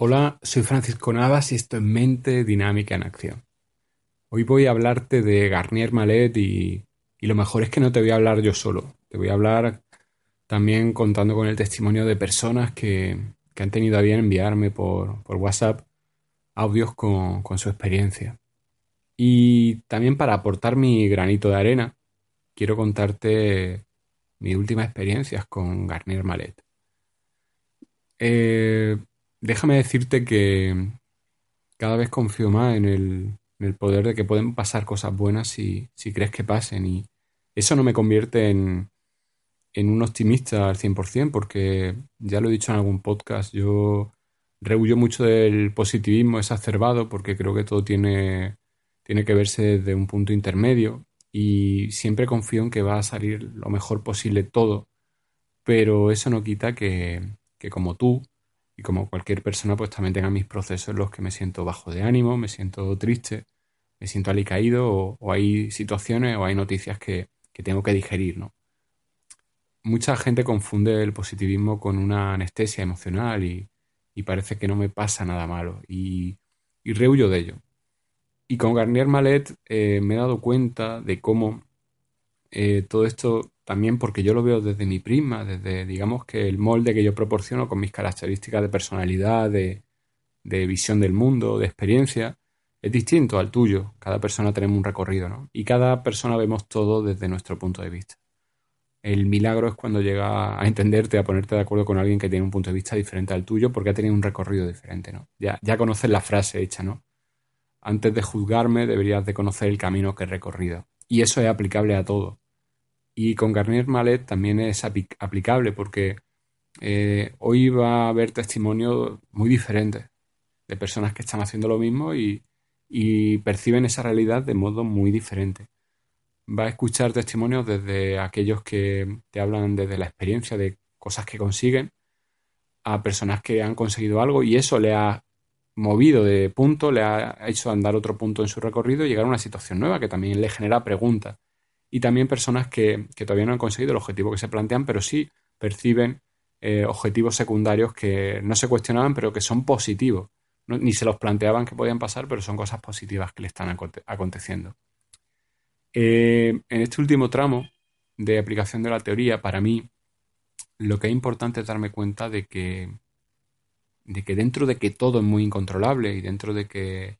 Hola, soy Francisco Navas y esto es Mente Dinámica en Acción. Hoy voy a hablarte de Garnier Malet y, lo mejor es que no te voy a hablar yo solo. Te voy a hablar también contando con el testimonio de personas que, que han tenido a bien enviarme por, por WhatsApp audios con, con su experiencia. Y también para aportar mi granito de arena, quiero contarte mis últimas experiencias con Garnier Malet. Eh, déjame decirte que cada vez confío más en el, en el poder de que pueden pasar cosas buenas si, crees que pasen. Y eso no me convierte en, en un optimista al 100%, porque ya lo he dicho en algún podcast, yo rehuyo mucho del positivismo exacerbado porque creo que todo tiene tiene que verse desde un punto intermedio y siempre confío en que va a salir lo mejor posible todo, pero eso no quita que, como tú y como cualquier persona pues también tenga mis procesos en los que me siento bajo de ánimo, me siento triste, me siento alicaído o, o hay situaciones o hay noticias que, que tengo que digerir, ¿no? Mucha gente confunde el positivismo con una anestesia emocional y, y parece que no me pasa nada malo y, y rehuyo de ello. Y con Garnier Malet eh, me he dado cuenta de cómo eh, todo esto, también porque yo lo veo desde mi prisma, desde, digamos, que el molde que yo proporciono con mis características de personalidad, de, de visión del mundo, de experiencia, es distinto al tuyo. Cada persona tenemos un recorrido, ¿no? Y cada persona vemos todo desde nuestro punto de vista. El milagro es cuando llega a entenderte, a ponerte de acuerdo con alguien que tiene un punto de vista diferente al tuyo porque ha tenido un recorrido diferente, ¿no? Ya, ya conoces la frase hecha, ¿no? Antes de juzgarme deberías de conocer el camino que he recorrido. Y eso es aplicable a todo. Y con Garnier Malet también es aplicable porque eh, hoy va a haber testimonios muy diferentes de personas que están haciendo lo mismo y, y perciben esa realidad de modo muy diferente. Va a escuchar testimonios desde aquellos que te hablan desde la experiencia de cosas que consiguen a personas que han conseguido algo y eso le ha movido de punto, le ha hecho andar otro punto en su recorrido y llegar a una situación nueva que también le genera preguntas. Y también personas que, todavía no han conseguido el objetivo que se plantean, pero sí perciben eh, objetivos secundarios que no se cuestionaban, pero que son positivos. ni se los planteaban que podían pasar, pero son cosas positivas que le están aconteciendo. Eh, en este último tramo de aplicación de la teoría, para mí, lo que es importante es darme cuenta de que de que dentro de que todo es muy incontrolable y dentro de que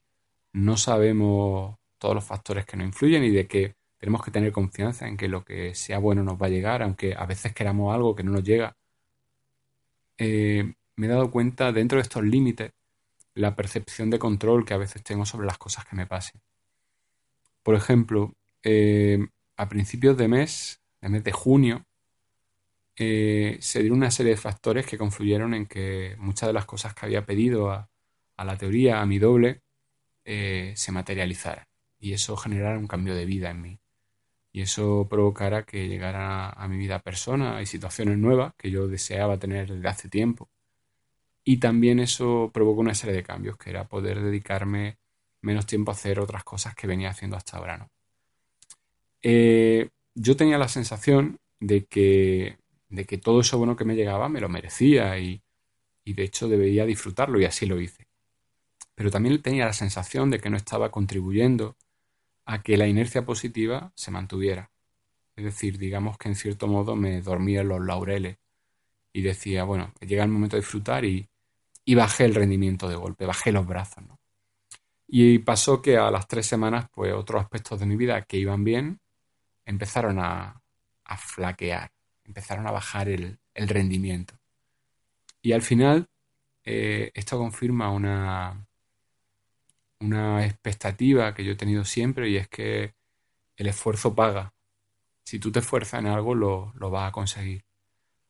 no sabemos todos los factores que nos influyen y de que tenemos que tener confianza en que lo que sea bueno nos va a llegar, aunque a veces queramos algo que no nos llega. Eh, me he dado cuenta dentro de estos límites la percepción de control que a veces tengo sobre las cosas que me pasen. Por ejemplo, eh, a principios de mes, de mes de junio, eh, se dieron una serie de factores que confluyeron en que muchas de las cosas que había pedido a, la teoría, a mi doble, se materializaran. Y eso generara un cambio de vida en mí. Y eso provocara que llegara a mi vida personas y situaciones nuevas que yo deseaba tener desde hace tiempo. Y también eso provocó una serie de cambios, que era poder dedicarme menos tiempo a hacer otras cosas que venía haciendo hasta ahora. ¿no? Eh, yo tenía la sensación de que de que todo eso bueno que me llegaba me lo merecía y, de hecho debería disfrutarlo y así lo hice. Pero también tenía la sensación de que no estaba contribuyendo a que la inercia positiva se mantuviera. Es decir, digamos que en cierto modo me dormía en los laureles y decía, bueno, llega el momento de disfrutar y, y bajé el rendimiento de golpe, bajé los brazos. Y pasó que a las tres semanas, pues otros aspectos de mi vida que iban bien empezaron a, a flaquear empezaron a bajar el, rendimiento. Y al final, eh, esto confirma una, una expectativa que yo he tenido siempre y es que el esfuerzo paga. Si tú te esfuerzas en algo, lo, lo vas a conseguir.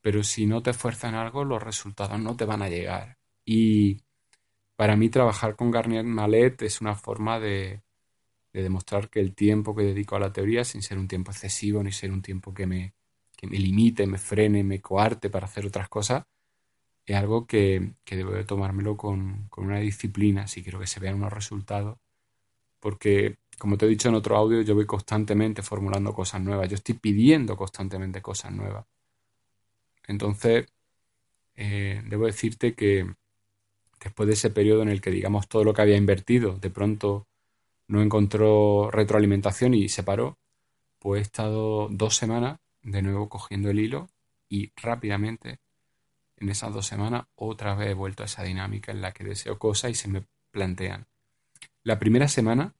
Pero si no te esfuerzas en algo, los resultados no te van a llegar. Y para mí trabajar con Garnier Malet es una forma de, demostrar que el tiempo que dedico a la teoría, sin ser un tiempo excesivo ni ser un tiempo que me, me limite, me frene, me coarte para hacer otras cosas, es algo que, debo de tomármelo con, con, una disciplina si quiero que se vean unos resultados. Porque, como te he dicho en otro audio, yo voy constantemente formulando cosas nuevas, yo estoy pidiendo constantemente cosas nuevas. Entonces, eh, debo decirte que después de ese periodo en el que, digamos, todo lo que había invertido de pronto no encontró retroalimentación y se paró, pues he estado dos semanas de nuevo cogiendo el hilo y rápidamente en esas dos semanas otra vez he vuelto a esa dinámica en la que deseo cosas y se me plantean. La primera semana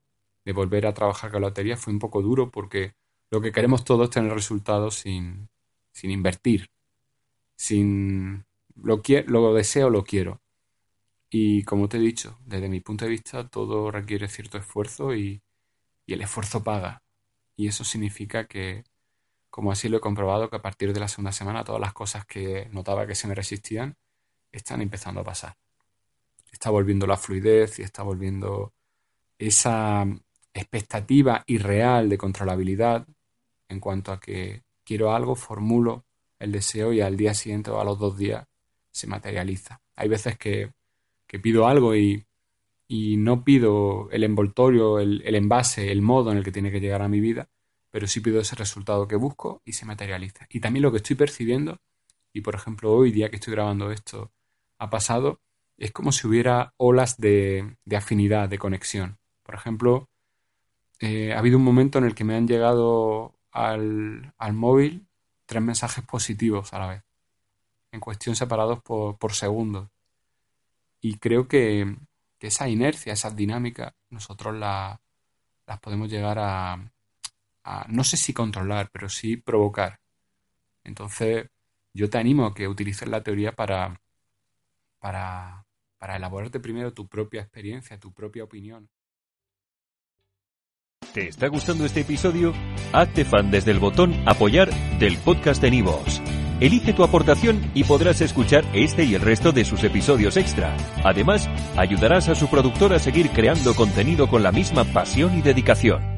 de volver a trabajar con la lotería fue un poco duro porque lo que queremos todos es tener resultados sin, sin invertir, sin lo, lo deseo, lo quiero. Y como te he dicho, desde mi punto de vista todo requiere cierto esfuerzo y, el esfuerzo paga. Y eso significa que, como así lo he comprobado, que a partir de la segunda semana todas las cosas que notaba que se me resistían están empezando a pasar. Está volviendo la fluidez y está volviendo esa expectativa irreal de controlabilidad en cuanto a que quiero algo, formulo el deseo y al día siguiente o a los dos días se materializa. Hay veces que, pido algo y, no pido el envoltorio, el, envase, el modo en el que tiene que llegar a mi vida, pero sí pido ese resultado que busco y se materializa. Y también lo que estoy percibiendo, y por ejemplo hoy día que estoy grabando esto ha pasado, es como si hubiera olas de, afinidad, de conexión. Por ejemplo, eh, ha habido un momento en el que me han llegado al, al móvil tres mensajes positivos a la vez en cuestión separados por, segundos. Y creo que, esa inercia, esa dinámica, nosotros la, las podemos llegar no sé si controlar, pero sí provocar. Entonces, yo te animo a que utilices la teoría para, para, para elaborarte primero tu propia experiencia, tu propia opinión. ¿Te está gustando este episodio? Hazte fan desde el botón apoyar del podcast de Nivos. Elige tu aportación y podrás escuchar este y el resto de sus episodios extra. Además, ayudarás a su productor a seguir creando contenido con la misma pasión y dedicación.